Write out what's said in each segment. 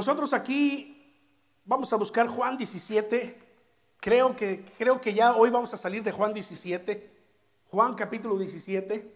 Nosotros aquí vamos a buscar Juan 17. Creo que, creo que ya hoy vamos a salir de Juan 17. Juan capítulo 17.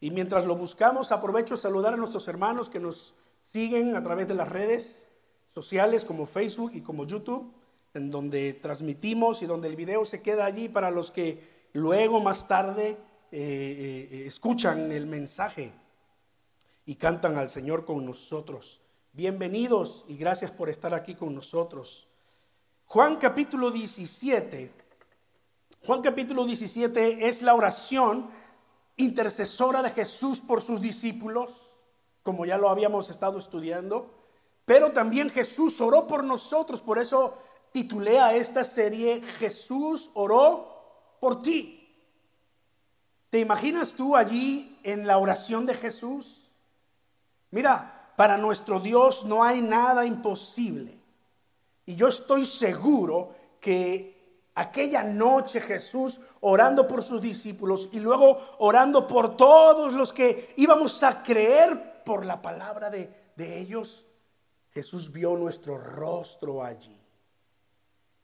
Y mientras lo buscamos, aprovecho a saludar a nuestros hermanos que nos siguen a través de las redes sociales como Facebook y como YouTube, en donde transmitimos y donde el video se queda allí para los que luego más tarde eh, eh, escuchan el mensaje y cantan al Señor con nosotros. Bienvenidos y gracias por estar aquí con nosotros. Juan capítulo 17. Juan capítulo 17 es la oración intercesora de Jesús por sus discípulos, como ya lo habíamos estado estudiando, pero también Jesús oró por nosotros, por eso titulé a esta serie Jesús oró por ti. ¿Te imaginas tú allí en la oración de Jesús? Mira, para nuestro Dios no hay nada imposible. Y yo estoy seguro que aquella noche Jesús orando por sus discípulos y luego orando por todos los que íbamos a creer por la palabra de, de ellos, Jesús vio nuestro rostro allí.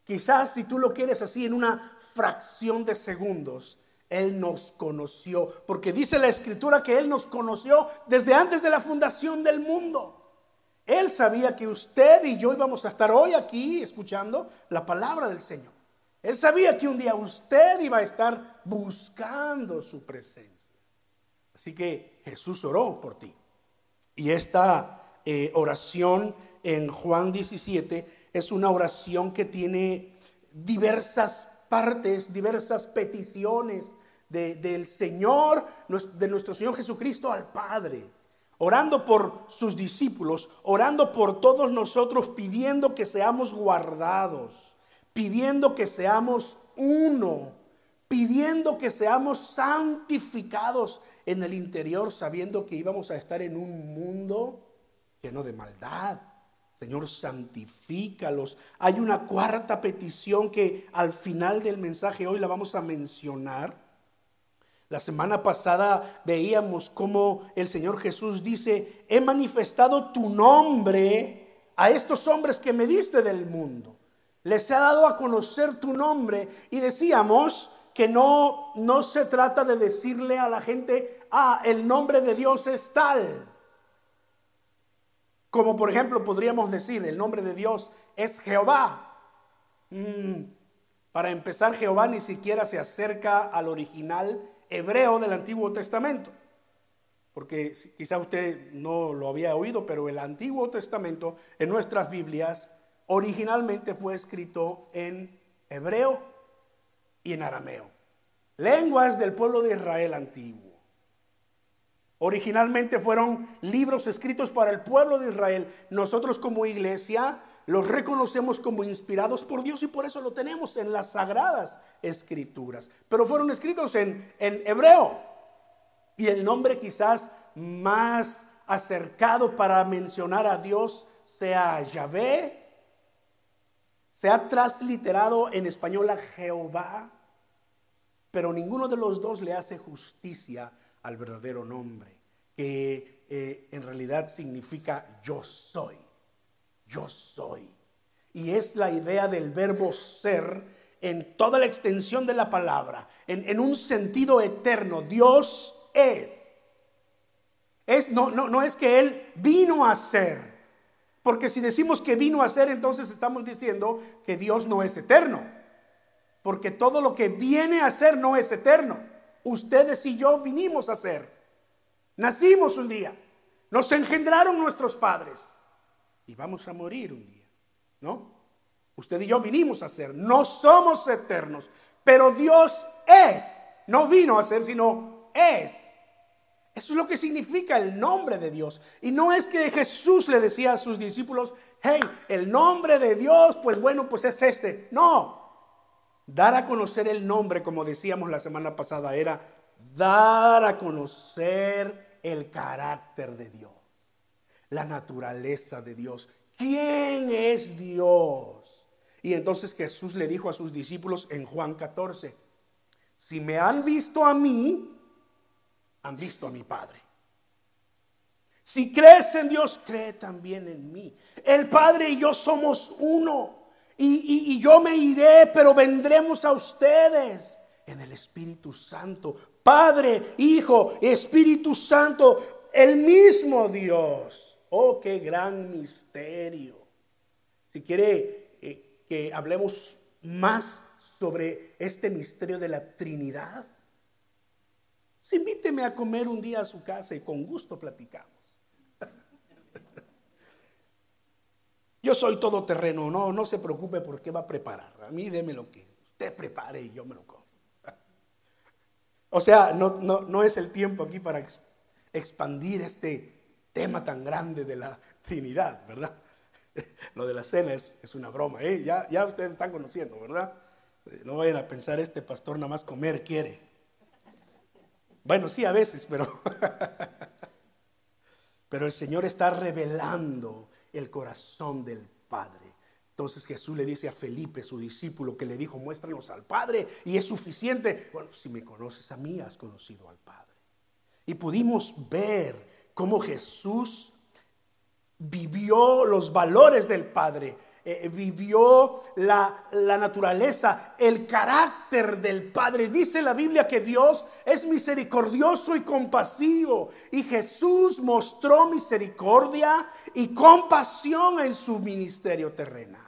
Quizás si tú lo quieres así en una fracción de segundos, Él nos conoció, porque dice la escritura que Él nos conoció desde antes de la fundación del mundo. Él sabía que usted y yo íbamos a estar hoy aquí escuchando la palabra del Señor. Él sabía que un día usted iba a estar buscando su presencia. Así que Jesús oró por ti. Y esta eh, oración en Juan 17 es una oración que tiene diversas diversas peticiones del Señor, de nuestro Señor Jesucristo al Padre orando por sus discípulos, orando por todos nosotros, pidiendo que seamos guardados pidiendo que seamos uno, pidiendo que seamos santificados en el interior, sabiendo que íbamos a estar en un mundo lleno de maldad. Señor, santifícalos. Hay una cuarta petición que al final del mensaje hoy la vamos a mencionar. La semana pasada veíamos cómo el Señor Jesús dice, he manifestado tu nombre a estos hombres que me diste del mundo les ha dado a conocer tu nombre y decíamos que no, no se trata de decirle a la gente, ah, el nombre de Dios es tal. Como por ejemplo podríamos decir, el nombre de Dios es Jehová. Mm, para empezar, Jehová ni siquiera se acerca al original hebreo del Antiguo Testamento. Porque quizá usted no lo había oído, pero el Antiguo Testamento en nuestras Biblias originalmente fue escrito en hebreo y en arameo, lenguas del pueblo de Israel antiguo. Originalmente fueron libros escritos para el pueblo de Israel. Nosotros como iglesia los reconocemos como inspirados por Dios y por eso lo tenemos en las sagradas escrituras. Pero fueron escritos en, en hebreo. Y el nombre quizás más acercado para mencionar a Dios sea Yahvé se ha transliterado en español a Jehová, pero ninguno de los dos le hace justicia al verdadero nombre, que eh, en realidad significa yo soy, yo soy. Y es la idea del verbo ser en toda la extensión de la palabra, en, en un sentido eterno. Dios es. es no, no, no es que Él vino a ser. Porque si decimos que vino a ser, entonces estamos diciendo que Dios no es eterno. Porque todo lo que viene a ser no es eterno. Ustedes y yo vinimos a ser. Nacimos un día. Nos engendraron nuestros padres. Y vamos a morir un día. ¿No? Usted y yo vinimos a ser. No somos eternos. Pero Dios es. No vino a ser, sino es. Eso es lo que significa el nombre de Dios. Y no es que Jesús le decía a sus discípulos, hey, el nombre de Dios, pues bueno, pues es este. No. Dar a conocer el nombre, como decíamos la semana pasada, era dar a conocer el carácter de Dios, la naturaleza de Dios. ¿Quién es Dios? Y entonces Jesús le dijo a sus discípulos en Juan 14, Si me han visto a mí, han visto a mi Padre. Si crees en Dios, cree también en mí. El Padre y yo somos uno. Y, yo me iré, pero vendremos a ustedes en el Espíritu Santo. Padre, Hijo, Espíritu Santo, el mismo Dios. Oh, qué gran misterio. Si quiere eh, que hablemos más sobre este misterio de la Trinidad, invíteme a comer un día a su casa y con gusto platicamos. Yo soy todoterreno, no, no se preocupe por qué va a preparar. A mí deme lo que usted prepare y yo me lo como. O sea, no, no, es el tiempo aquí para expandir este tema tan grande de la Trinidad, ¿verdad? Lo de la cena es, una broma, ¿eh? ya, ya ustedes están conociendo, ¿verdad? No vayan a pensar, este pastor nada más comer quiere. Bueno, sí, a veces, pero... pero el Señor está revelando el corazón del Padre. Entonces Jesús le dice a Felipe, su discípulo, que le dijo, muéstranos al Padre y es suficiente. Bueno, si me conoces a mí, has conocido al Padre. Y pudimos ver cómo Jesús vivió los valores del Padre eh, vivió la, la naturaleza, el carácter del Padre. Dice la Biblia que Dios es misericordioso y compasivo. Y Jesús mostró misericordia y compasión en su ministerio terrenal.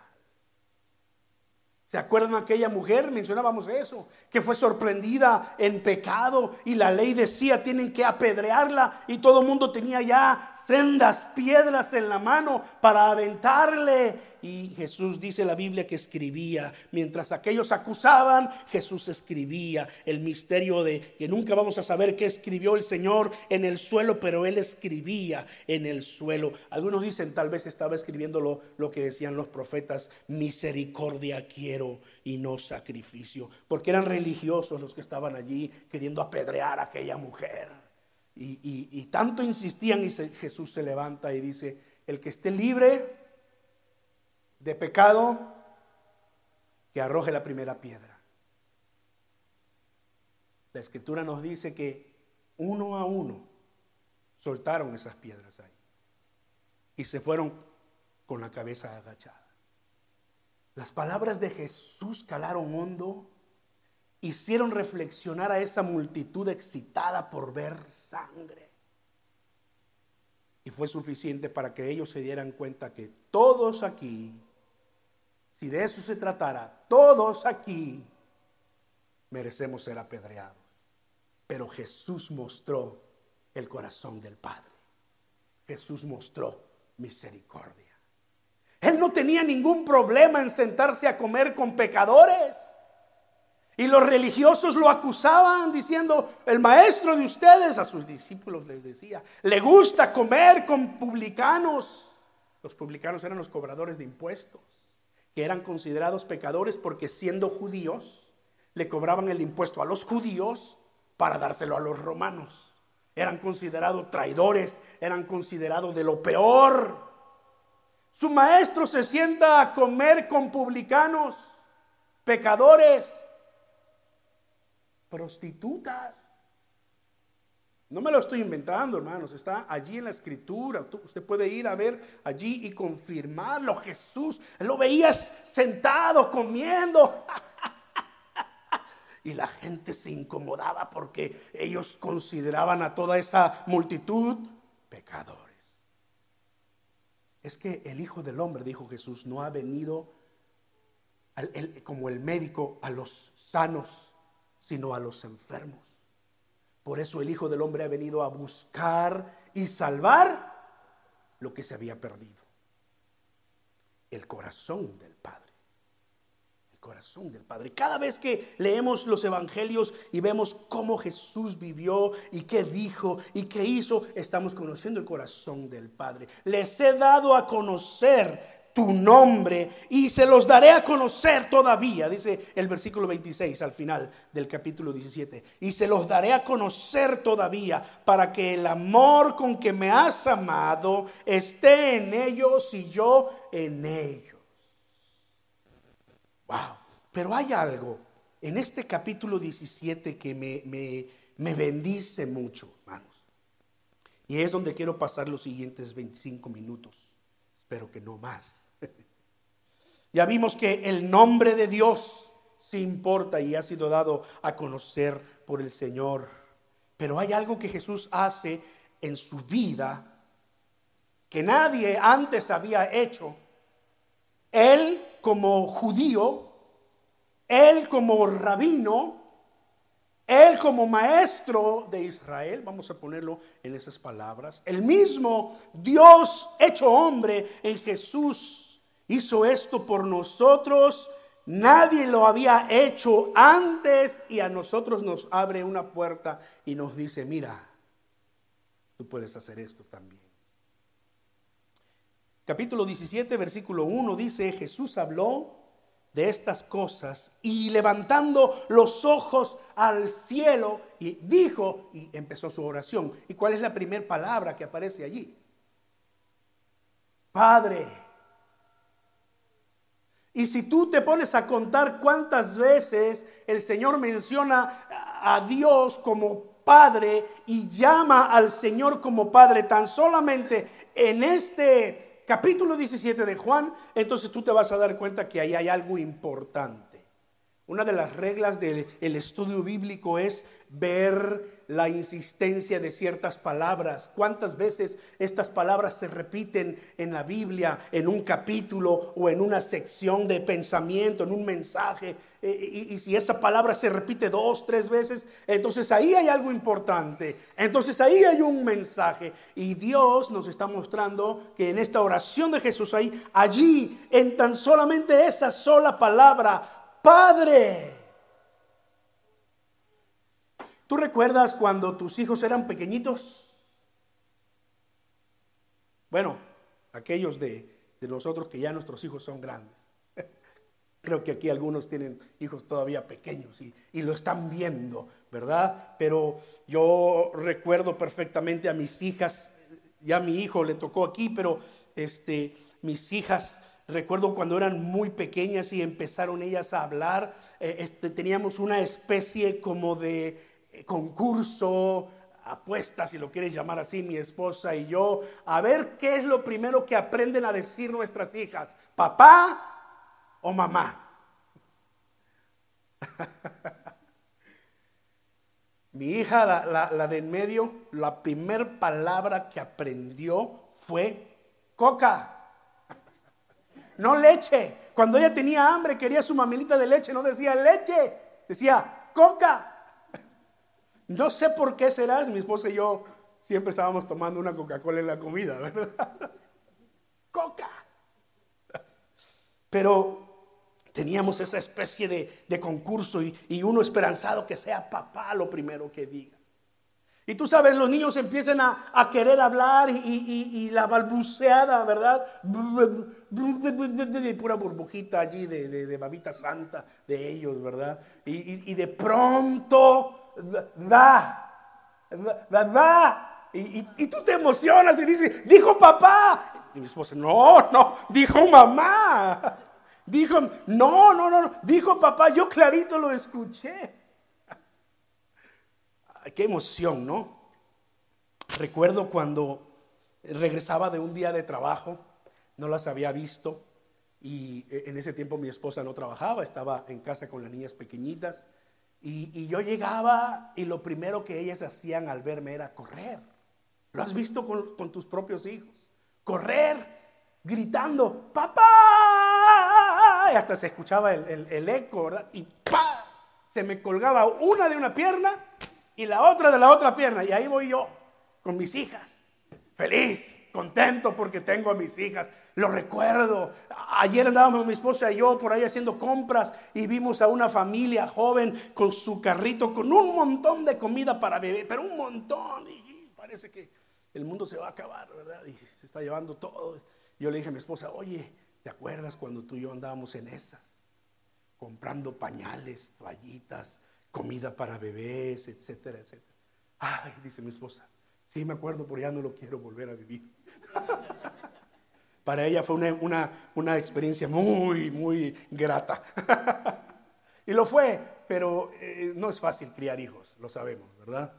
¿Se acuerdan aquella mujer? Mencionábamos eso, que fue sorprendida en pecado y la ley decía tienen que apedrearla y todo el mundo tenía ya sendas piedras en la mano para aventarle. Y Jesús dice la Biblia que escribía, mientras aquellos acusaban, Jesús escribía el misterio de que nunca vamos a saber qué escribió el Señor en el suelo, pero él escribía en el suelo. Algunos dicen tal vez estaba escribiendo lo, lo que decían los profetas, misericordia quiero y no sacrificio, porque eran religiosos los que estaban allí queriendo apedrear a aquella mujer. Y, tanto insistían y Jesús se levanta y dice, el que esté libre de pecado, que arroje la primera piedra. La escritura nos dice que uno a uno soltaron esas piedras ahí y se fueron con la cabeza agachada. Las palabras de Jesús calaron hondo, hicieron reflexionar a esa multitud excitada por ver sangre. Y fue suficiente para que ellos se dieran cuenta que todos aquí, si de eso se tratara, todos aquí merecemos ser apedreados. Pero Jesús mostró el corazón del Padre. Jesús mostró misericordia. Él no tenía ningún problema en sentarse a comer con pecadores. Y los religiosos lo acusaban diciendo, el maestro de ustedes a sus discípulos les decía, le gusta comer con publicanos. Los publicanos eran los cobradores de impuestos, que eran considerados pecadores porque siendo judíos, le cobraban el impuesto a los judíos para dárselo a los romanos. Eran considerados traidores, eran considerados de lo peor. Su maestro se sienta a comer con publicanos, pecadores, prostitutas. No me lo estoy inventando, hermanos, está allí en la escritura. Usted puede ir a ver allí y confirmarlo. Jesús, lo veías sentado comiendo. Y la gente se incomodaba porque ellos consideraban a toda esa multitud pecador es que el Hijo del Hombre, dijo Jesús, no ha venido como el médico a los sanos, sino a los enfermos. Por eso el Hijo del Hombre ha venido a buscar y salvar lo que se había perdido. El corazón del Padre corazón del Padre. Cada vez que leemos los evangelios y vemos cómo Jesús vivió y qué dijo y qué hizo, estamos conociendo el corazón del Padre. Les he dado a conocer tu nombre y se los daré a conocer todavía, dice el versículo 26 al final del capítulo 17, y se los daré a conocer todavía para que el amor con que me has amado esté en ellos y yo en ellos. Wow. Pero hay algo en este capítulo 17 que me, me, me bendice mucho, hermanos. Y es donde quiero pasar los siguientes 25 minutos. Espero que no más. ya vimos que el nombre de Dios sí importa y ha sido dado a conocer por el Señor. Pero hay algo que Jesús hace en su vida que nadie antes había hecho. Él como judío, él como rabino, él como maestro de Israel, vamos a ponerlo en esas palabras, el mismo Dios hecho hombre en Jesús hizo esto por nosotros. Nadie lo había hecho antes y a nosotros nos abre una puerta y nos dice, mira, tú puedes hacer esto también. Capítulo 17, versículo 1 dice, Jesús habló de estas cosas y levantando los ojos al cielo y dijo y empezó su oración. ¿Y cuál es la primera palabra que aparece allí? Padre. Y si tú te pones a contar cuántas veces el Señor menciona a Dios como Padre y llama al Señor como Padre, tan solamente en este capítulo 17 de Juan, entonces tú te vas a dar cuenta que ahí hay algo importante. Una de las reglas del estudio bíblico es ver la insistencia de ciertas palabras. ¿Cuántas veces estas palabras se repiten en la Biblia, en un capítulo o en una sección de pensamiento, en un mensaje? Eh, y, si esa palabra se repite dos, tres veces, entonces ahí hay algo importante. Entonces ahí hay un mensaje. Y Dios nos está mostrando que en esta oración de Jesús ahí, allí, en tan solamente esa sola palabra, Padre. ¿Tú recuerdas cuando tus hijos eran pequeñitos? Bueno, aquellos de, nosotros que ya nuestros hijos son grandes. Creo que aquí algunos tienen hijos todavía pequeños y, y, lo están viendo, ¿verdad? Pero yo recuerdo perfectamente a mis hijas, ya a mi hijo le tocó aquí, pero este, mis hijas Recuerdo cuando eran muy pequeñas y empezaron ellas a hablar, eh, este, teníamos una especie como de eh, concurso, apuesta, si lo quieres llamar así, mi esposa y yo, a ver qué es lo primero que aprenden a decir nuestras hijas, papá o mamá. mi hija, la de en medio, la primera palabra que aprendió fue coca no leche. Cuando ella tenía hambre, quería su mamilita de leche, no decía leche, decía coca. No sé por qué será, mi esposa y yo siempre estábamos tomando una Coca-Cola en la comida, ¿verdad? Coca. Pero teníamos esa especie de, concurso y, y uno esperanzado que sea papá lo primero que diga. Y tú sabes, los niños empiezan a, querer hablar y, la balbuceada, ¿verdad? Pura burbujita allí de, babita santa de ellos, ¿verdad? Y, de pronto, va, va, va. Y, tú te emocionas y dices, dijo papá. Y mi esposa, no, no, dijo mamá. Dijo, no, no, no, dijo papá, yo clarito lo escuché qué emoción, ¿no? Recuerdo cuando regresaba de un día de trabajo, no las había visto y en ese tiempo mi esposa no trabajaba, estaba en casa con las niñas pequeñitas y, yo llegaba y lo primero que ellas hacían al verme era correr. ¿Lo has visto con, tus propios hijos? Correr, gritando, papá. Y hasta se escuchaba el, el eco, ¿verdad? Y ¡pa! Se me colgaba una de una pierna y la otra de la otra pierna. Y ahí voy yo con mis hijas, feliz, contento porque tengo a mis hijas. Lo recuerdo. Ayer andábamos mi esposa y yo por ahí haciendo compras y vimos a una familia joven con su carrito, con un montón de comida para beber, pero un montón. Y parece que el mundo se va a acabar, ¿verdad? Y se está llevando todo. Yo le dije a mi esposa, oye, ¿te acuerdas cuando tú y yo andábamos en esas? Comprando pañales, toallitas, comida para bebés, etcétera, etcétera. Ay, dice mi esposa, sí me acuerdo, pero ya no lo quiero volver a vivir. para ella fue una, una experiencia muy, muy grata. y lo fue, pero eh, no es fácil criar hijos, lo sabemos, ¿verdad?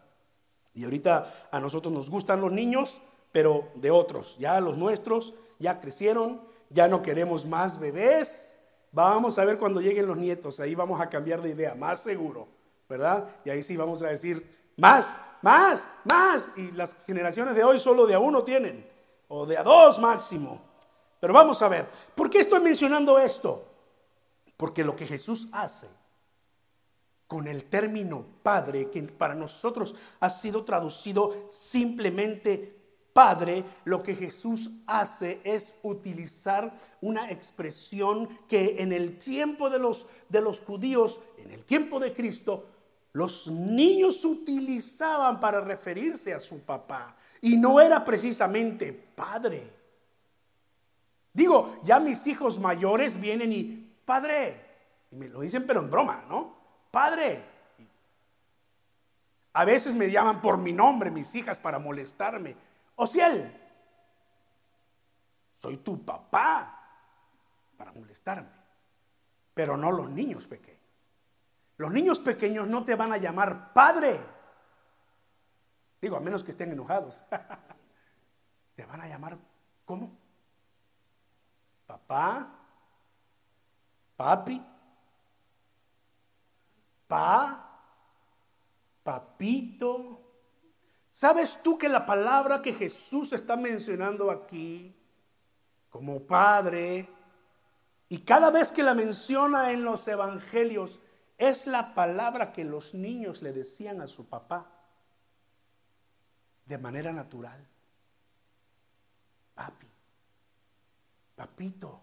Y ahorita a nosotros nos gustan los niños, pero de otros, ya los nuestros ya crecieron, ya no queremos más bebés. Vamos a ver cuando lleguen los nietos, ahí vamos a cambiar de idea, más seguro, ¿verdad? Y ahí sí vamos a decir, más, más, más. Y las generaciones de hoy solo de a uno tienen, o de a dos máximo. Pero vamos a ver, ¿por qué estoy mencionando esto? Porque lo que Jesús hace con el término Padre, que para nosotros ha sido traducido simplemente Padre, lo que Jesús hace es utilizar una expresión que en el tiempo de los, de los judíos, en el tiempo de Cristo, los niños utilizaban para referirse a su papá. Y no era precisamente Padre. Digo, ya mis hijos mayores vienen y, Padre, y me lo dicen pero en broma, ¿no? Padre. A veces me llaman por mi nombre mis hijas para molestarme. Ociel, soy tu papá para molestarme, pero no los niños pequeños. Los niños pequeños no te van a llamar padre. Digo, a menos que estén enojados. te van a llamar, ¿cómo? Papá, papi, pa, papito, ¿Sabes tú que la palabra que Jesús está mencionando aquí, como Padre, y cada vez que la menciona en los evangelios, es la palabra que los niños le decían a su papá de manera natural. Papi, papito,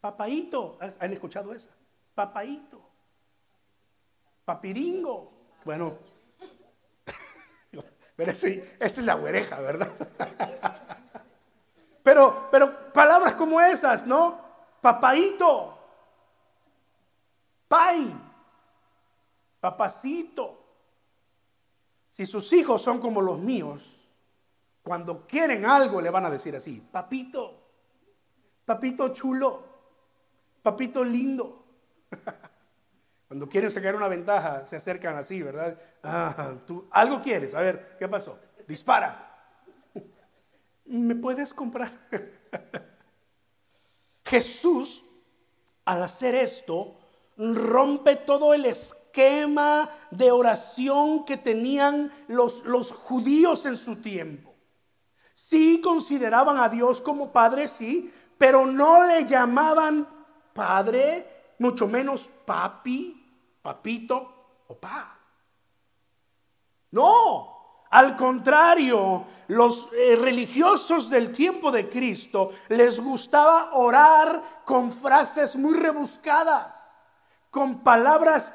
papaito, ¿han escuchado esa? Papaito, papiringo. Bueno, pero esa es la oreja, ¿verdad? Pero, pero palabras como esas, ¿no? Papaito, pai, papacito. Si sus hijos son como los míos, cuando quieren algo le van a decir así, papito, papito chulo, papito lindo. Cuando quieren sacar una ventaja, se acercan así, ¿verdad? Ah, tú algo quieres, a ver, ¿qué pasó? Dispara. ¿Me puedes comprar? Jesús, al hacer esto, rompe todo el esquema de oración que tenían los, los judíos en su tiempo. Sí consideraban a Dios como Padre, sí, pero no le llamaban Padre, mucho menos papi, papito o pa. No, al contrario, los eh, religiosos del tiempo de Cristo les gustaba orar con frases muy rebuscadas, con palabras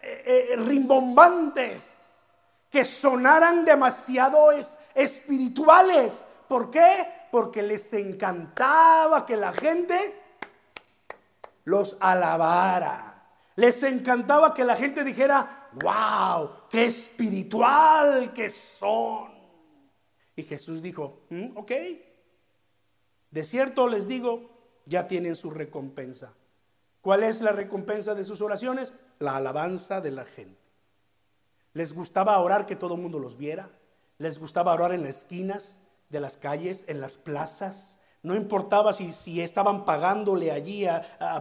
eh, eh, rimbombantes, que sonaran demasiado espirituales. ¿Por qué? Porque les encantaba que la gente los alabara. Les encantaba que la gente dijera, wow, qué espiritual que son. Y Jesús dijo, mm, ok, de cierto les digo, ya tienen su recompensa. ¿Cuál es la recompensa de sus oraciones? La alabanza de la gente. Les gustaba orar que todo el mundo los viera. Les gustaba orar en las esquinas de las calles, en las plazas, no importaba si, si estaban pagándole allí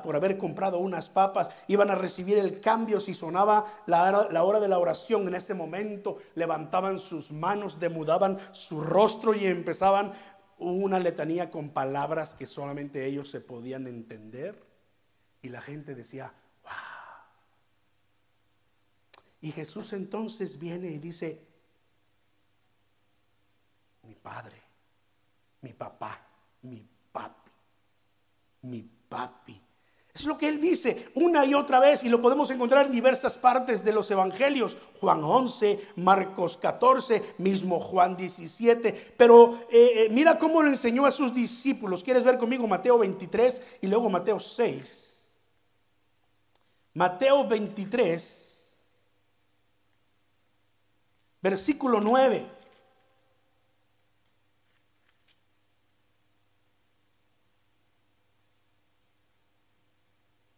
por haber comprado unas papas, iban a recibir el cambio si sonaba la, la hora de la oración. En ese momento levantaban sus manos, demudaban su rostro y empezaban una letanía con palabras que solamente ellos se podían entender. Y la gente decía, wow. Y Jesús entonces viene y dice, mi padre, mi papá mi papi, mi papi. Es lo que él dice una y otra vez y lo podemos encontrar en diversas partes de los evangelios. Juan 11, Marcos 14, mismo Juan 17. Pero eh, eh, mira cómo lo enseñó a sus discípulos. ¿Quieres ver conmigo Mateo 23 y luego Mateo 6? Mateo 23, versículo 9.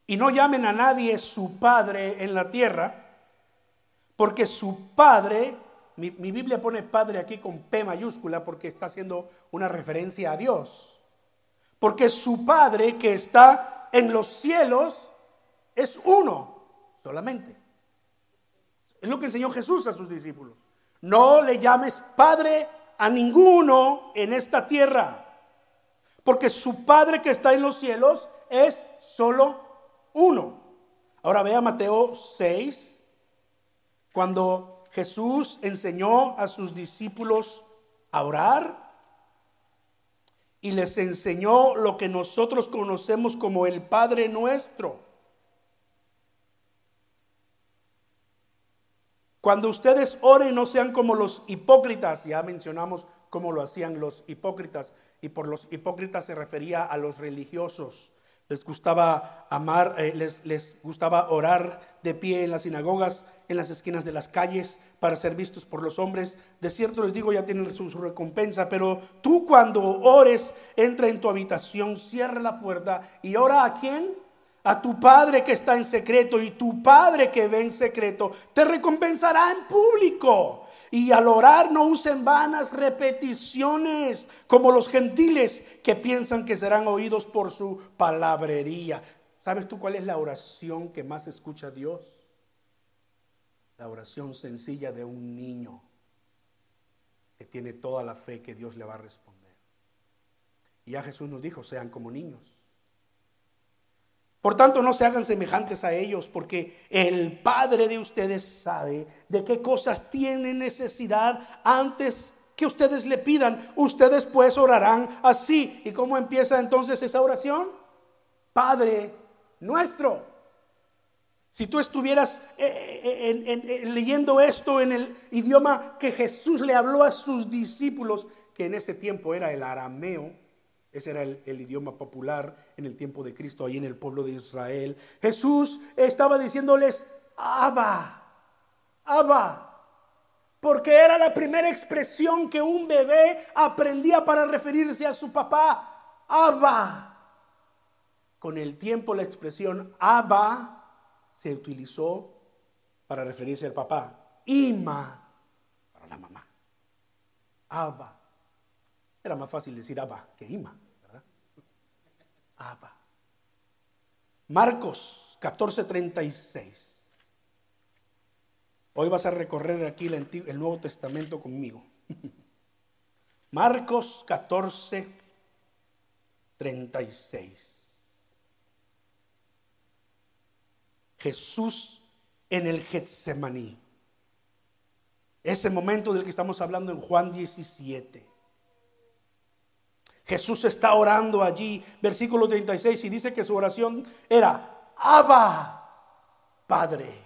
y no llamen a nadie su padre en la tierra, porque su padre, mi, mi, Biblia pone padre aquí con P mayúscula porque está haciendo una referencia a Dios, porque su padre que está en los cielos es uno solamente. Es lo que enseñó Jesús a sus discípulos. No le llames padre a ninguno en esta tierra, porque su padre que está en los cielos es solo uno. Ahora vea Mateo 6, cuando Jesús enseñó a sus discípulos a orar y les enseñó lo que nosotros conocemos como el Padre nuestro. Cuando ustedes oren no sean como los hipócritas, ya mencionamos cómo lo hacían los hipócritas, y por los hipócritas se refería a los religiosos. Les gustaba amar, eh, les, les gustaba orar de pie en las sinagogas, en las esquinas de las calles, para ser vistos por los hombres. De cierto les digo, ya tienen su, su recompensa, pero tú cuando ores, entra en tu habitación, cierra la puerta y ora a quién? A tu Padre que está en secreto y tu Padre que ve en secreto te recompensará en público. Y al orar no usen vanas repeticiones como los gentiles que piensan que serán oídos por su palabrería. ¿Sabes tú cuál es la oración que más escucha Dios? La oración sencilla de un niño que tiene toda la fe que Dios le va a responder. Y ya Jesús nos dijo, sean como niños. Por tanto, no se hagan semejantes a ellos, porque el Padre de ustedes sabe de qué cosas tienen necesidad antes que ustedes le pidan. Ustedes pues orarán así. ¿Y cómo empieza entonces esa oración? Padre nuestro. Si tú estuvieras eh, eh, eh, leyendo esto en el idioma que Jesús le habló a sus discípulos, que en ese tiempo era el arameo, ese era el, idioma popular en el tiempo de Cristo, ahí en el pueblo de Israel. Jesús estaba diciéndoles, Abba, Abba, porque era la primera expresión que un bebé aprendía para referirse a su papá, Abba. Con el tiempo la expresión Abba se utilizó para referirse al papá, Ima para la mamá, Abba. Era más fácil decir Abba que Ima, ¿verdad? Abba. Marcos 14:36. Hoy vas a recorrer aquí el, Nuevo Testamento conmigo. Marcos 14, 36. Jesús en el Getsemaní. Ese momento del que estamos hablando en Juan 17. Jesús está orando allí, versículo 36, y dice que su oración era, Abba, Padre,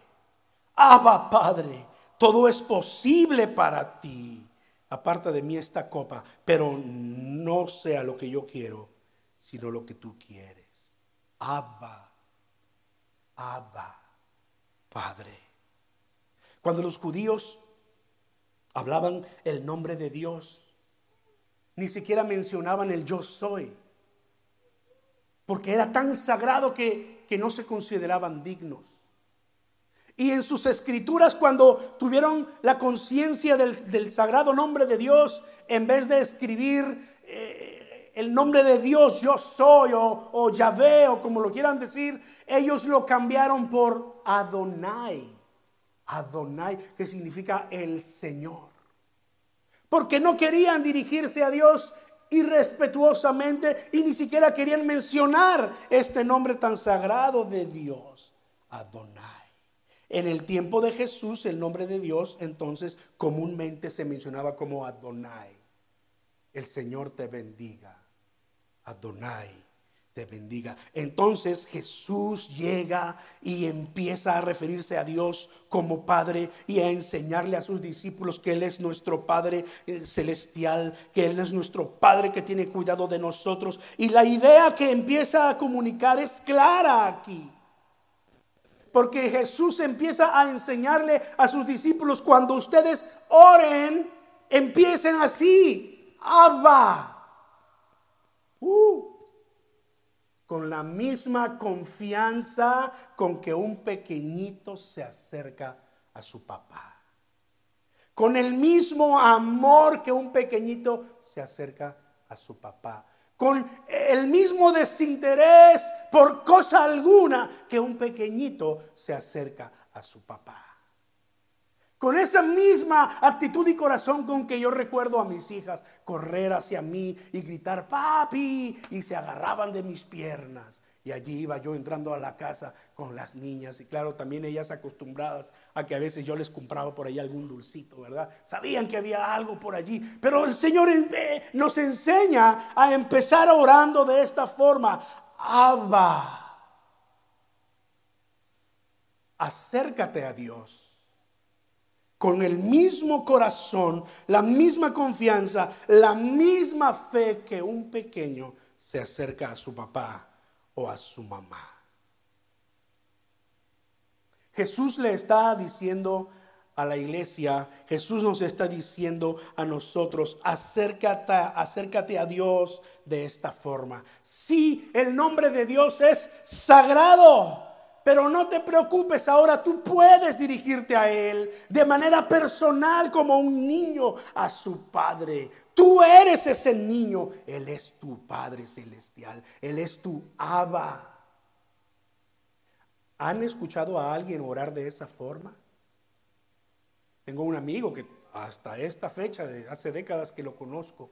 Abba, Padre, todo es posible para ti. Aparta de mí esta copa, pero no sea lo que yo quiero, sino lo que tú quieres. Abba, Abba, Padre. Cuando los judíos hablaban el nombre de Dios, ni siquiera mencionaban el yo soy, porque era tan sagrado que, que no se consideraban dignos. Y en sus escrituras, cuando tuvieron la conciencia del, sagrado nombre de Dios, en vez de escribir eh, el nombre de Dios, yo soy, o, o Yahvé, o como lo quieran decir, ellos lo cambiaron por Adonai. Adonai, que significa el Señor porque no querían dirigirse a Dios irrespetuosamente y ni siquiera querían mencionar este nombre tan sagrado de Dios, Adonai. En el tiempo de Jesús, el nombre de Dios entonces comúnmente se mencionaba como Adonai. El Señor te bendiga. Adonai te bendiga. Entonces Jesús llega y empieza a referirse a Dios como Padre y a enseñarle a sus discípulos que Él es nuestro Padre eh, celestial, que Él es nuestro Padre que tiene cuidado de nosotros. Y la idea que empieza a comunicar es clara aquí. Porque Jesús empieza a enseñarle a sus discípulos cuando ustedes oren, empiecen así. Abba. Uh con la misma confianza con que un pequeñito se acerca a su papá. Con el mismo amor que un pequeñito se acerca a su papá. Con el mismo desinterés por cosa alguna que un pequeñito se acerca a su papá. Con esa misma actitud y corazón con que yo recuerdo a mis hijas correr hacia mí y gritar, papi, y se agarraban de mis piernas. Y allí iba yo entrando a la casa con las niñas y claro, también ellas acostumbradas a que a veces yo les compraba por ahí algún dulcito, ¿verdad? Sabían que había algo por allí, pero el Señor eh, nos enseña a empezar orando de esta forma. Abba, acércate a Dios con el mismo corazón, la misma confianza, la misma fe que un pequeño se acerca a su papá o a su mamá. Jesús le está diciendo a la iglesia, Jesús nos está diciendo a nosotros, acércate, acércate a Dios de esta forma. Sí, el nombre de Dios es sagrado. Pero no te preocupes, ahora tú puedes dirigirte a Él de manera personal como un niño a su Padre. Tú eres ese niño, Él es tu Padre celestial, Él es tu Abba. ¿Han escuchado a alguien orar de esa forma? Tengo un amigo que hasta esta fecha, de hace décadas que lo conozco,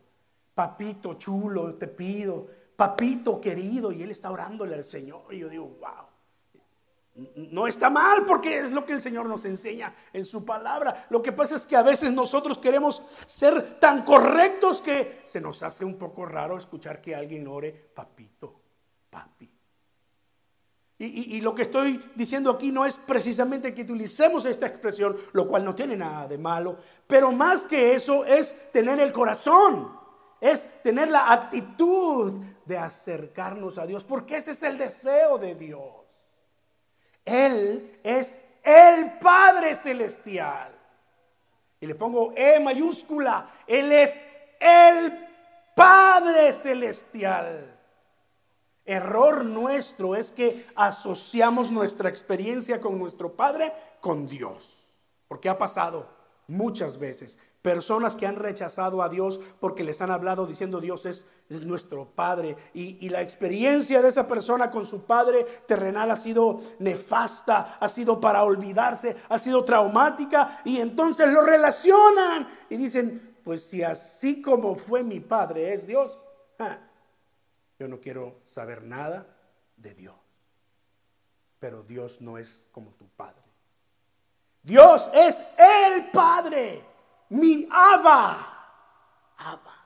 papito chulo, te pido, papito querido, y él está orándole al Señor. Y yo digo, wow. No está mal porque es lo que el Señor nos enseña en su palabra. Lo que pasa es que a veces nosotros queremos ser tan correctos que se nos hace un poco raro escuchar que alguien ore papito, papi. Y, lo que estoy diciendo aquí no es precisamente que utilicemos esta expresión, lo cual no tiene nada de malo, pero más que eso es tener el corazón, es tener la actitud de acercarnos a Dios, porque ese es el deseo de Dios. Él es el Padre Celestial. Y le pongo E mayúscula. Él es el Padre Celestial. Error nuestro es que asociamos nuestra experiencia con nuestro Padre con Dios. Porque ha pasado muchas veces. Personas que han rechazado a Dios porque les han hablado diciendo Dios es, es nuestro Padre. Y, y, la experiencia de esa persona con su Padre terrenal ha sido nefasta, ha sido para olvidarse, ha sido traumática. Y entonces lo relacionan y dicen, pues si así como fue mi Padre es Dios, yo no quiero saber nada de Dios. Pero Dios no es como tu Padre. Dios es el Padre, mi Abba. Abba.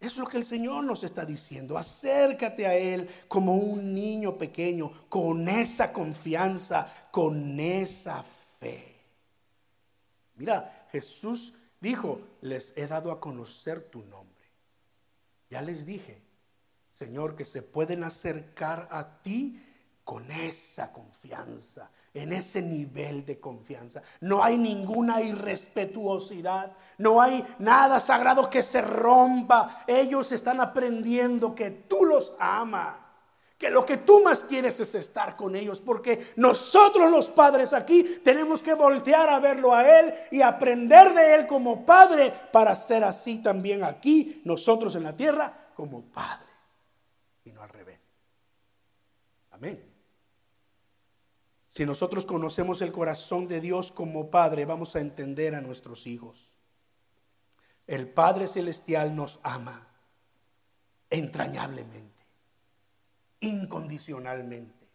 Es lo que el Señor nos está diciendo. Acércate a Él como un niño pequeño, con esa confianza, con esa fe. Mira, Jesús dijo, les he dado a conocer tu nombre. Ya les dije, Señor, que se pueden acercar a ti con esa confianza, en ese nivel de confianza. No hay ninguna irrespetuosidad, no hay nada sagrado que se rompa. Ellos están aprendiendo que tú los amas, que lo que tú más quieres es estar con ellos, porque nosotros los padres aquí tenemos que voltear a verlo a Él y aprender de Él como Padre para ser así también aquí, nosotros en la tierra, como padres, y no al revés. Amén. Si nosotros conocemos el corazón de Dios como Padre, vamos a entender a nuestros hijos. El Padre Celestial nos ama entrañablemente, incondicionalmente.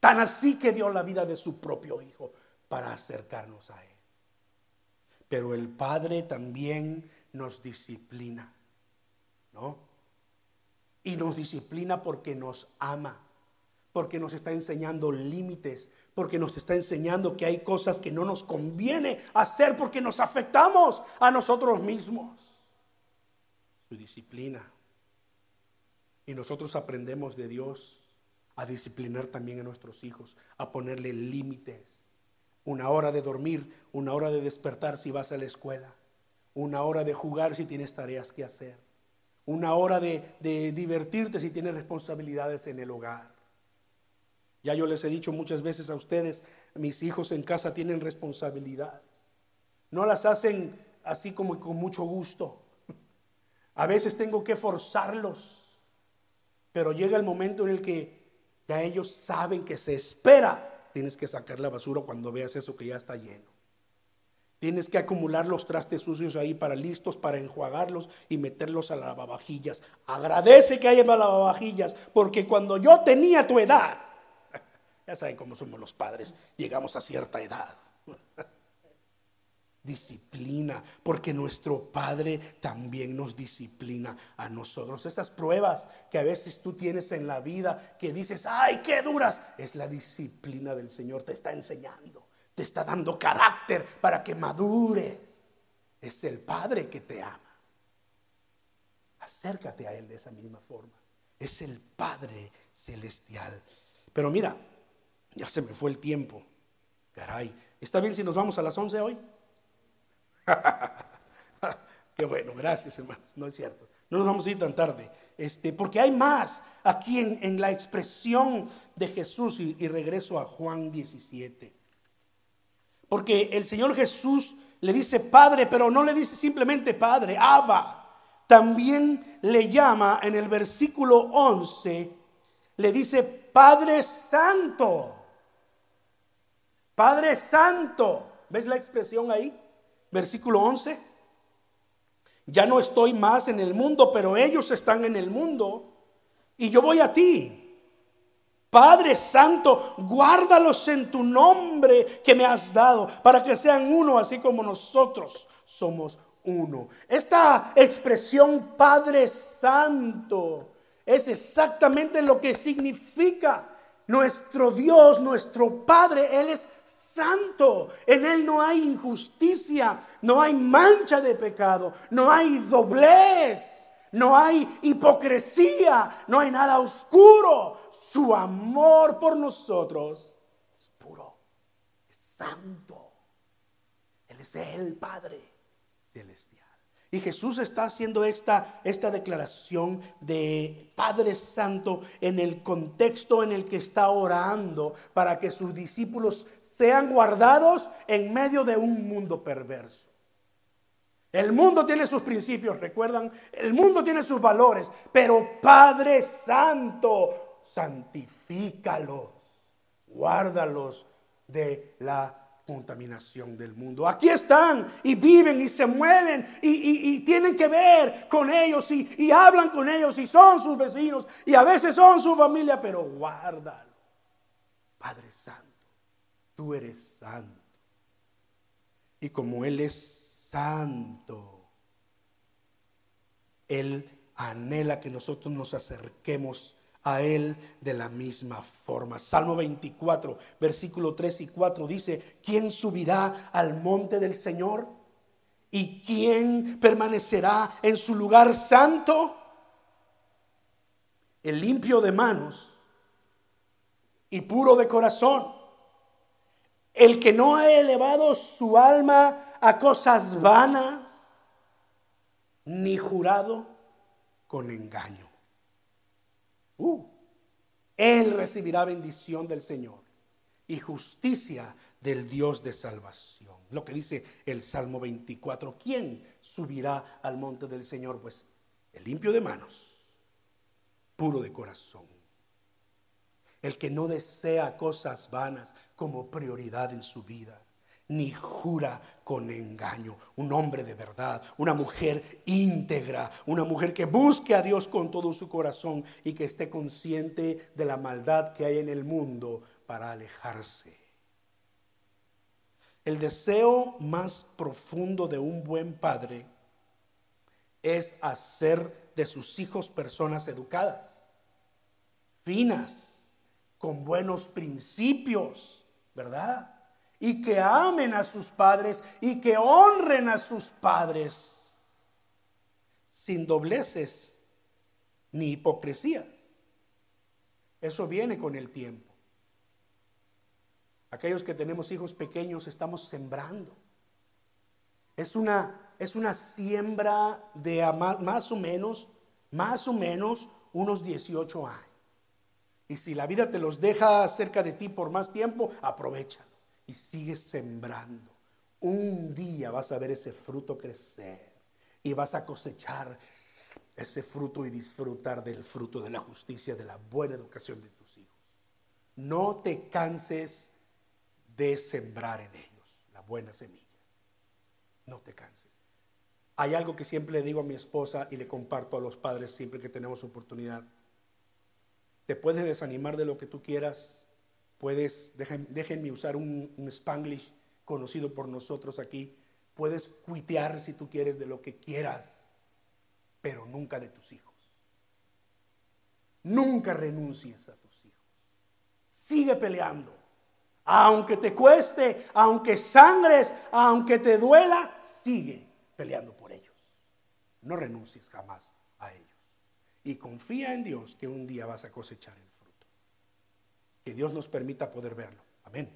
Tan así que dio la vida de su propio Hijo para acercarnos a Él. Pero el Padre también nos disciplina, ¿no? Y nos disciplina porque nos ama porque nos está enseñando límites, porque nos está enseñando que hay cosas que no nos conviene hacer porque nos afectamos a nosotros mismos. Su disciplina. Y nosotros aprendemos de Dios a disciplinar también a nuestros hijos, a ponerle límites. Una hora de dormir, una hora de despertar si vas a la escuela, una hora de jugar si tienes tareas que hacer, una hora de, divertirte si tienes responsabilidades en el hogar. Ya yo les he dicho muchas veces a ustedes, mis hijos en casa tienen responsabilidades. No las hacen así como con mucho gusto. A veces tengo que forzarlos, pero llega el momento en el que ya ellos saben que se espera. Tienes que sacar la basura cuando veas eso que ya está lleno. Tienes que acumular los trastes sucios ahí para listos para enjuagarlos y meterlos a lavavajillas. Agradece que haya lavavajillas, porque cuando yo tenía tu edad, ya saben cómo somos los padres, llegamos a cierta edad. Disciplina, porque nuestro Padre también nos disciplina a nosotros. Esas pruebas que a veces tú tienes en la vida, que dices, ay, qué duras, es la disciplina del Señor, te está enseñando, te está dando carácter para que madures. Es el Padre que te ama. Acércate a Él de esa misma forma. Es el Padre celestial. Pero mira, ya se me fue el tiempo. Caray, ¿está bien si nos vamos a las 11 hoy? Qué bueno, gracias hermanos, no es cierto. No nos vamos a ir tan tarde, este, porque hay más aquí en, la expresión de Jesús y, y regreso a Juan 17. Porque el Señor Jesús le dice Padre, pero no le dice simplemente Padre, Abba. También le llama en el versículo 11, le dice Padre Santo. Padre Santo. ¿Ves la expresión ahí? Versículo 11. Ya no estoy más en el mundo, pero ellos están en el mundo y yo voy a ti. Padre Santo, guárdalos en tu nombre que me has dado, para que sean uno, así como nosotros somos uno. Esta expresión Padre Santo es exactamente lo que significa nuestro Dios, nuestro Padre. Él es santo. En Él no hay injusticia, no hay mancha de pecado, no hay doblez, no hay hipocresía, no hay nada oscuro. Su amor por nosotros es puro, es santo. Él es el Padre celestial. Y Jesús está haciendo esta, esta declaración de Padre Santo en el contexto en el que está orando para que sus discípulos sean guardados en medio de un mundo perverso. El mundo tiene sus principios, recuerdan, el mundo tiene sus valores, pero Padre Santo, santifícalos, guárdalos de la contaminación del mundo. Aquí están y viven y se mueven y, tienen que ver con ellos y, y, hablan con ellos y son sus vecinos y a veces son su familia, pero guárdalo. Padre Santo, tú eres santo. Y como Él es santo, Él anhela que nosotros nos acerquemos a Él de la misma forma. Salmo 24, versículo 3 y 4 dice, ¿quién subirá al monte del Señor? ¿Y quién permanecerá en su lugar santo? El limpio de manos y puro de corazón. El que no ha elevado su alma a cosas vanas, ni jurado con engaño. Uh. él recibirá bendición del Señor y justicia del Dios de salvación. Lo que dice el Salmo 24. ¿Quién subirá al monte del Señor? Pues el limpio de manos, puro de corazón. El que no desea cosas vanas como prioridad en su vida ni jura con engaño. Un hombre de verdad, una mujer íntegra, una mujer que busque a Dios con todo su corazón y que esté consciente de la maldad que hay en el mundo para alejarse. El deseo más profundo de un buen padre es hacer de sus hijos personas educadas, finas, con buenos principios, ¿verdad? Y que amen a sus padres y que honren a sus padres sin dobleces ni hipocresías. Eso viene con el tiempo. Aquellos que tenemos hijos pequeños estamos sembrando. Es una, es una siembra de más o menos más o menos unos 18 años. Y si la vida te los deja cerca de ti por más tiempo, aprovechalo y sigue sembrando. Un día vas a ver ese fruto crecer y vas a cosechar ese fruto y disfrutar del fruto de la justicia, de la buena educación de tus hijos. No te canses de sembrar en ellos la buena semilla. No te canses. Hay algo que siempre le digo a mi esposa y le comparto a los padres siempre que tenemos oportunidad. Te puedes desanimar de lo que tú quieras. Puedes, déjenme usar un, un spanglish conocido por nosotros aquí. Puedes cuitear si tú quieres de lo que quieras, pero nunca de tus hijos. Nunca renuncies a tus hijos. Sigue peleando. Aunque te cueste, aunque sangres, aunque te duela, sigue peleando por ellos. No renuncies jamás a ellos. Y confía en Dios que un día vas a cosechar el. Que Dios nos permita poder verlo. Amén.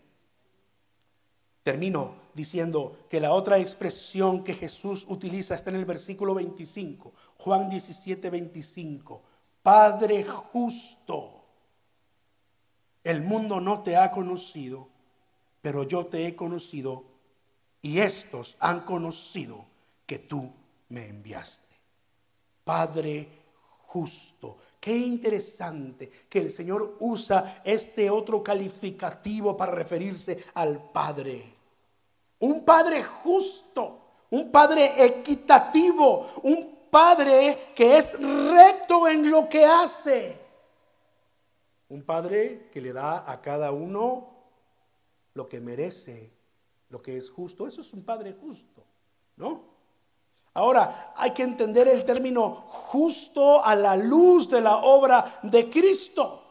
Termino diciendo que la otra expresión que Jesús utiliza está en el versículo 25, Juan 17, 25. Padre justo, el mundo no te ha conocido, pero yo te he conocido y estos han conocido que tú me enviaste. Padre justo. Qué interesante que el Señor usa este otro calificativo para referirse al Padre. Un Padre justo, un Padre equitativo, un Padre que es recto en lo que hace. Un Padre que le da a cada uno lo que merece, lo que es justo. Eso es un Padre justo, ¿no? Ahora, hay que entender el término justo a la luz de la obra de Cristo.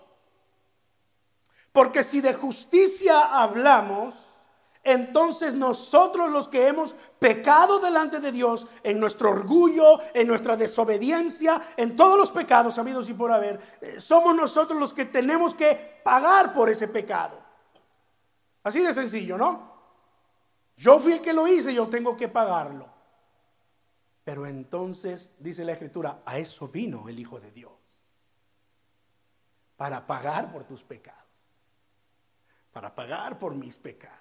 Porque si de justicia hablamos, entonces nosotros los que hemos pecado delante de Dios en nuestro orgullo, en nuestra desobediencia, en todos los pecados habidos y por haber, eh, somos nosotros los que tenemos que pagar por ese pecado. Así de sencillo, ¿no? Yo fui el que lo hice, yo tengo que pagarlo. Pero entonces, dice la escritura, a eso vino el Hijo de Dios. Para pagar por tus pecados. Para pagar por mis pecados.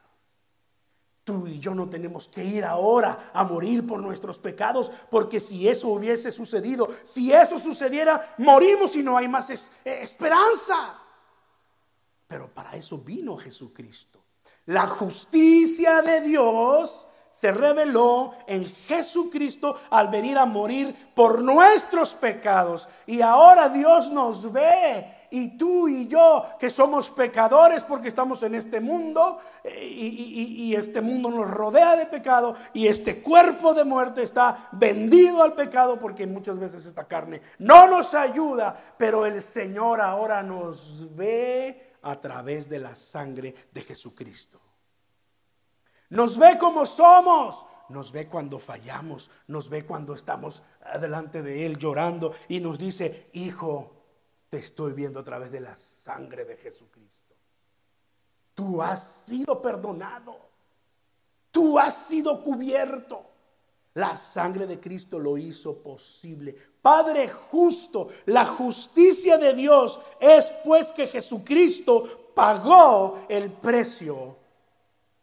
Tú y yo no tenemos que ir ahora a morir por nuestros pecados, porque si eso hubiese sucedido, si eso sucediera, morimos y no hay más eh, esperanza. Pero para eso vino Jesucristo. La justicia de Dios se reveló en Jesucristo al venir a morir por nuestros pecados. Y ahora Dios nos ve. Y tú y yo, que somos pecadores porque estamos en este mundo eh, y, y, este mundo nos rodea de pecado y este cuerpo de muerte está vendido al pecado porque muchas veces esta carne no nos ayuda, pero el Señor ahora nos ve a través de la sangre de Jesucristo. Nos ve como somos. Nos ve cuando fallamos. Nos ve cuando estamos delante de Él llorando. Y nos dice, hijo, te estoy viendo a través de la sangre de Jesucristo. Tú has sido perdonado. Tú has sido cubierto. La sangre de Cristo lo hizo posible. Padre justo, la justicia de Dios es pues que Jesucristo pagó el precio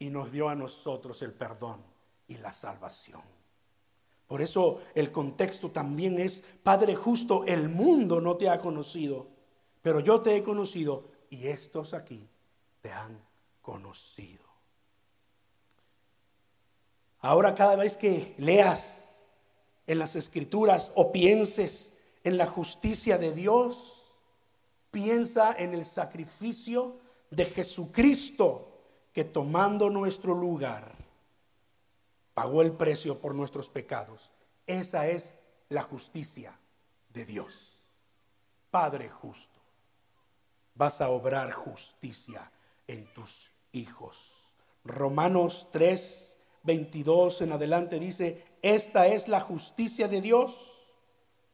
y nos dio a nosotros el perdón y la salvación. Por eso el contexto también es, Padre justo, el mundo no te ha conocido, pero yo te he conocido y estos aquí te han conocido. Ahora cada vez que leas en las escrituras o pienses en la justicia de Dios, piensa en el sacrificio de Jesucristo que tomando nuestro lugar, pagó el precio por nuestros pecados. Esa es la justicia de Dios. Padre justo, vas a obrar justicia en tus hijos. Romanos 3, 22 en adelante dice, esta es la justicia de Dios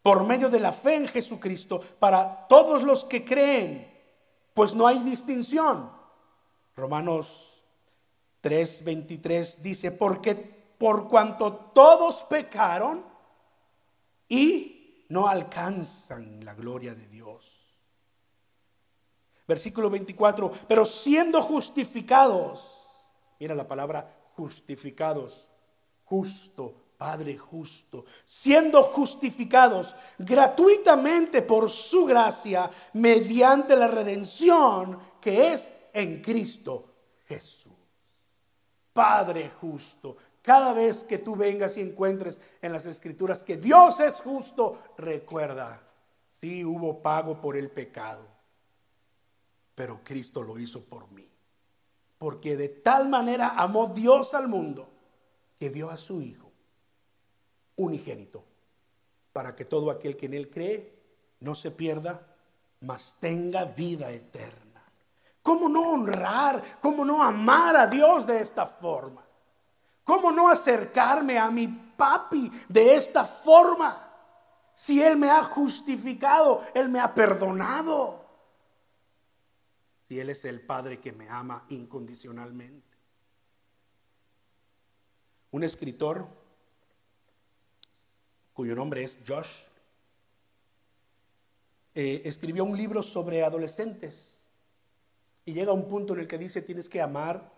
por medio de la fe en Jesucristo para todos los que creen, pues no hay distinción Romanos 3:23 dice, porque por cuanto todos pecaron y no alcanzan la gloria de Dios. Versículo 24, pero siendo justificados, mira la palabra justificados, justo, Padre justo, siendo justificados gratuitamente por su gracia mediante la redención que es en Cristo Jesús. Padre justo, cada vez que tú vengas y encuentres en las escrituras que Dios es justo, recuerda, sí hubo pago por el pecado, pero Cristo lo hizo por mí. Porque de tal manera amó Dios al mundo que dio a su Hijo unigénito, para que todo aquel que en él cree no se pierda, mas tenga vida eterna. ¿Cómo no honrar? ¿Cómo no amar a Dios de esta forma? ¿Cómo no acercarme a mi papi de esta forma? Si Él me ha justificado, Él me ha perdonado. Si Él es el Padre que me ama incondicionalmente. Un escritor cuyo nombre es Josh, eh, escribió un libro sobre adolescentes y llega un punto en el que dice tienes que amar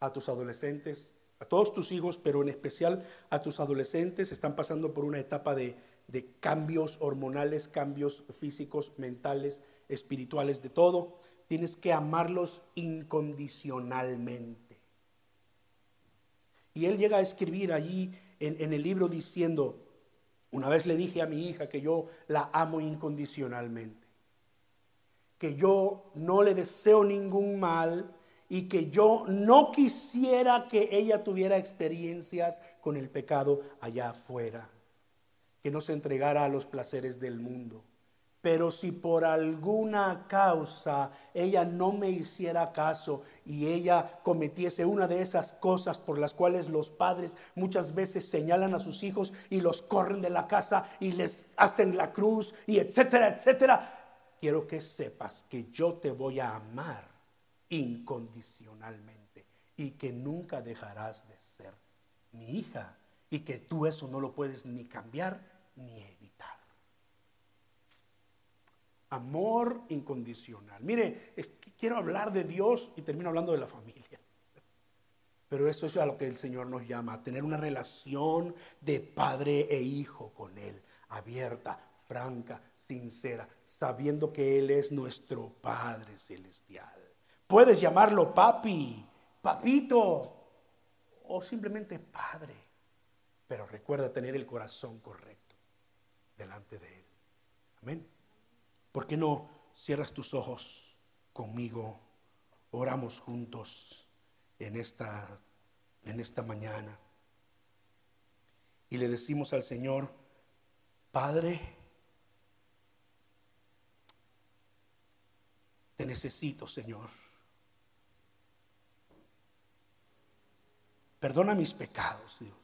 a tus adolescentes, a todos tus hijos, pero en especial a tus adolescentes, están pasando por una etapa de, de cambios hormonales, cambios físicos, mentales, espirituales, de todo. Tienes que amarlos incondicionalmente. Y él llega a escribir allí en, en el libro diciendo, una vez le dije a mi hija que yo la amo incondicionalmente, que yo no le deseo ningún mal y que yo no quisiera que ella tuviera experiencias con el pecado allá afuera, que no se entregara a los placeres del mundo. Pero si por alguna causa ella no me hiciera caso y ella cometiese una de esas cosas por las cuales los padres muchas veces señalan a sus hijos y los corren de la casa y les hacen la cruz y etcétera, etcétera, quiero que sepas que yo te voy a amar incondicionalmente y que nunca dejarás de ser mi hija y que tú eso no lo puedes ni cambiar ni Amor incondicional. Mire, quiero hablar de Dios y termino hablando de la familia. Pero eso es a lo que el Señor nos llama, tener una relación de padre e hijo con Él, abierta, franca, sincera, sabiendo que Él es nuestro Padre Celestial. Puedes llamarlo papi, papito o simplemente padre, pero recuerda tener el corazón correcto delante de Él. Amén. ¿Por qué no cierras tus ojos conmigo? Oramos juntos en esta, en esta mañana. Y le decimos al Señor, Padre, te necesito, Señor. Perdona mis pecados, Dios.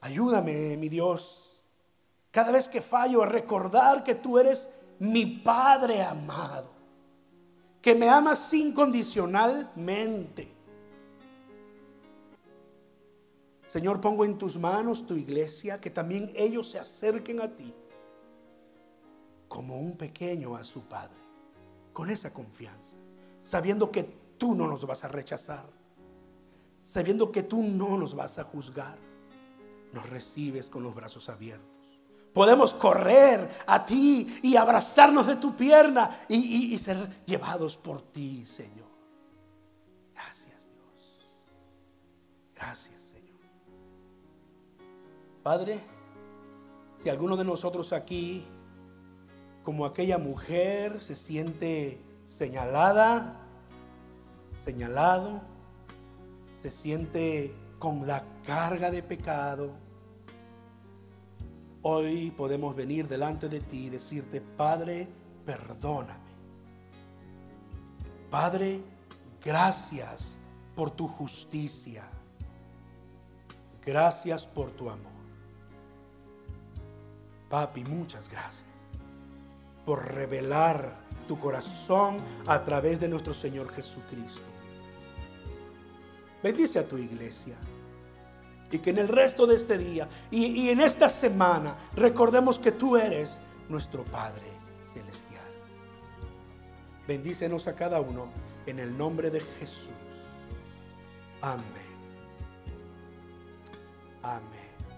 Ayúdame, mi Dios cada vez que fallo, a recordar que tú eres mi Padre amado, que me amas incondicionalmente. Señor, pongo en tus manos tu iglesia, que también ellos se acerquen a ti como un pequeño a su Padre, con esa confianza, sabiendo que tú no nos vas a rechazar, sabiendo que tú no nos vas a juzgar, nos recibes con los brazos abiertos Podemos correr a ti y abrazarnos de tu pierna y, ser llevados por ti, Señor. Gracias, Dios. Gracias, Señor. Padre, si alguno de nosotros aquí, como aquella mujer, se siente señalada, señalado, se siente con la carga de pecado, Hoy podemos venir delante de ti y decirte, Padre, perdóname. Padre, gracias por tu justicia. Gracias por tu amor. Papi, muchas gracias por revelar tu corazón a través de nuestro Señor Jesucristo. Bendice a tu iglesia y que en el resto de este día y, en esta semana recordemos que tú eres nuestro Padre Celestial. Bendícenos a cada uno en el nombre de Jesús. Amén. Amén.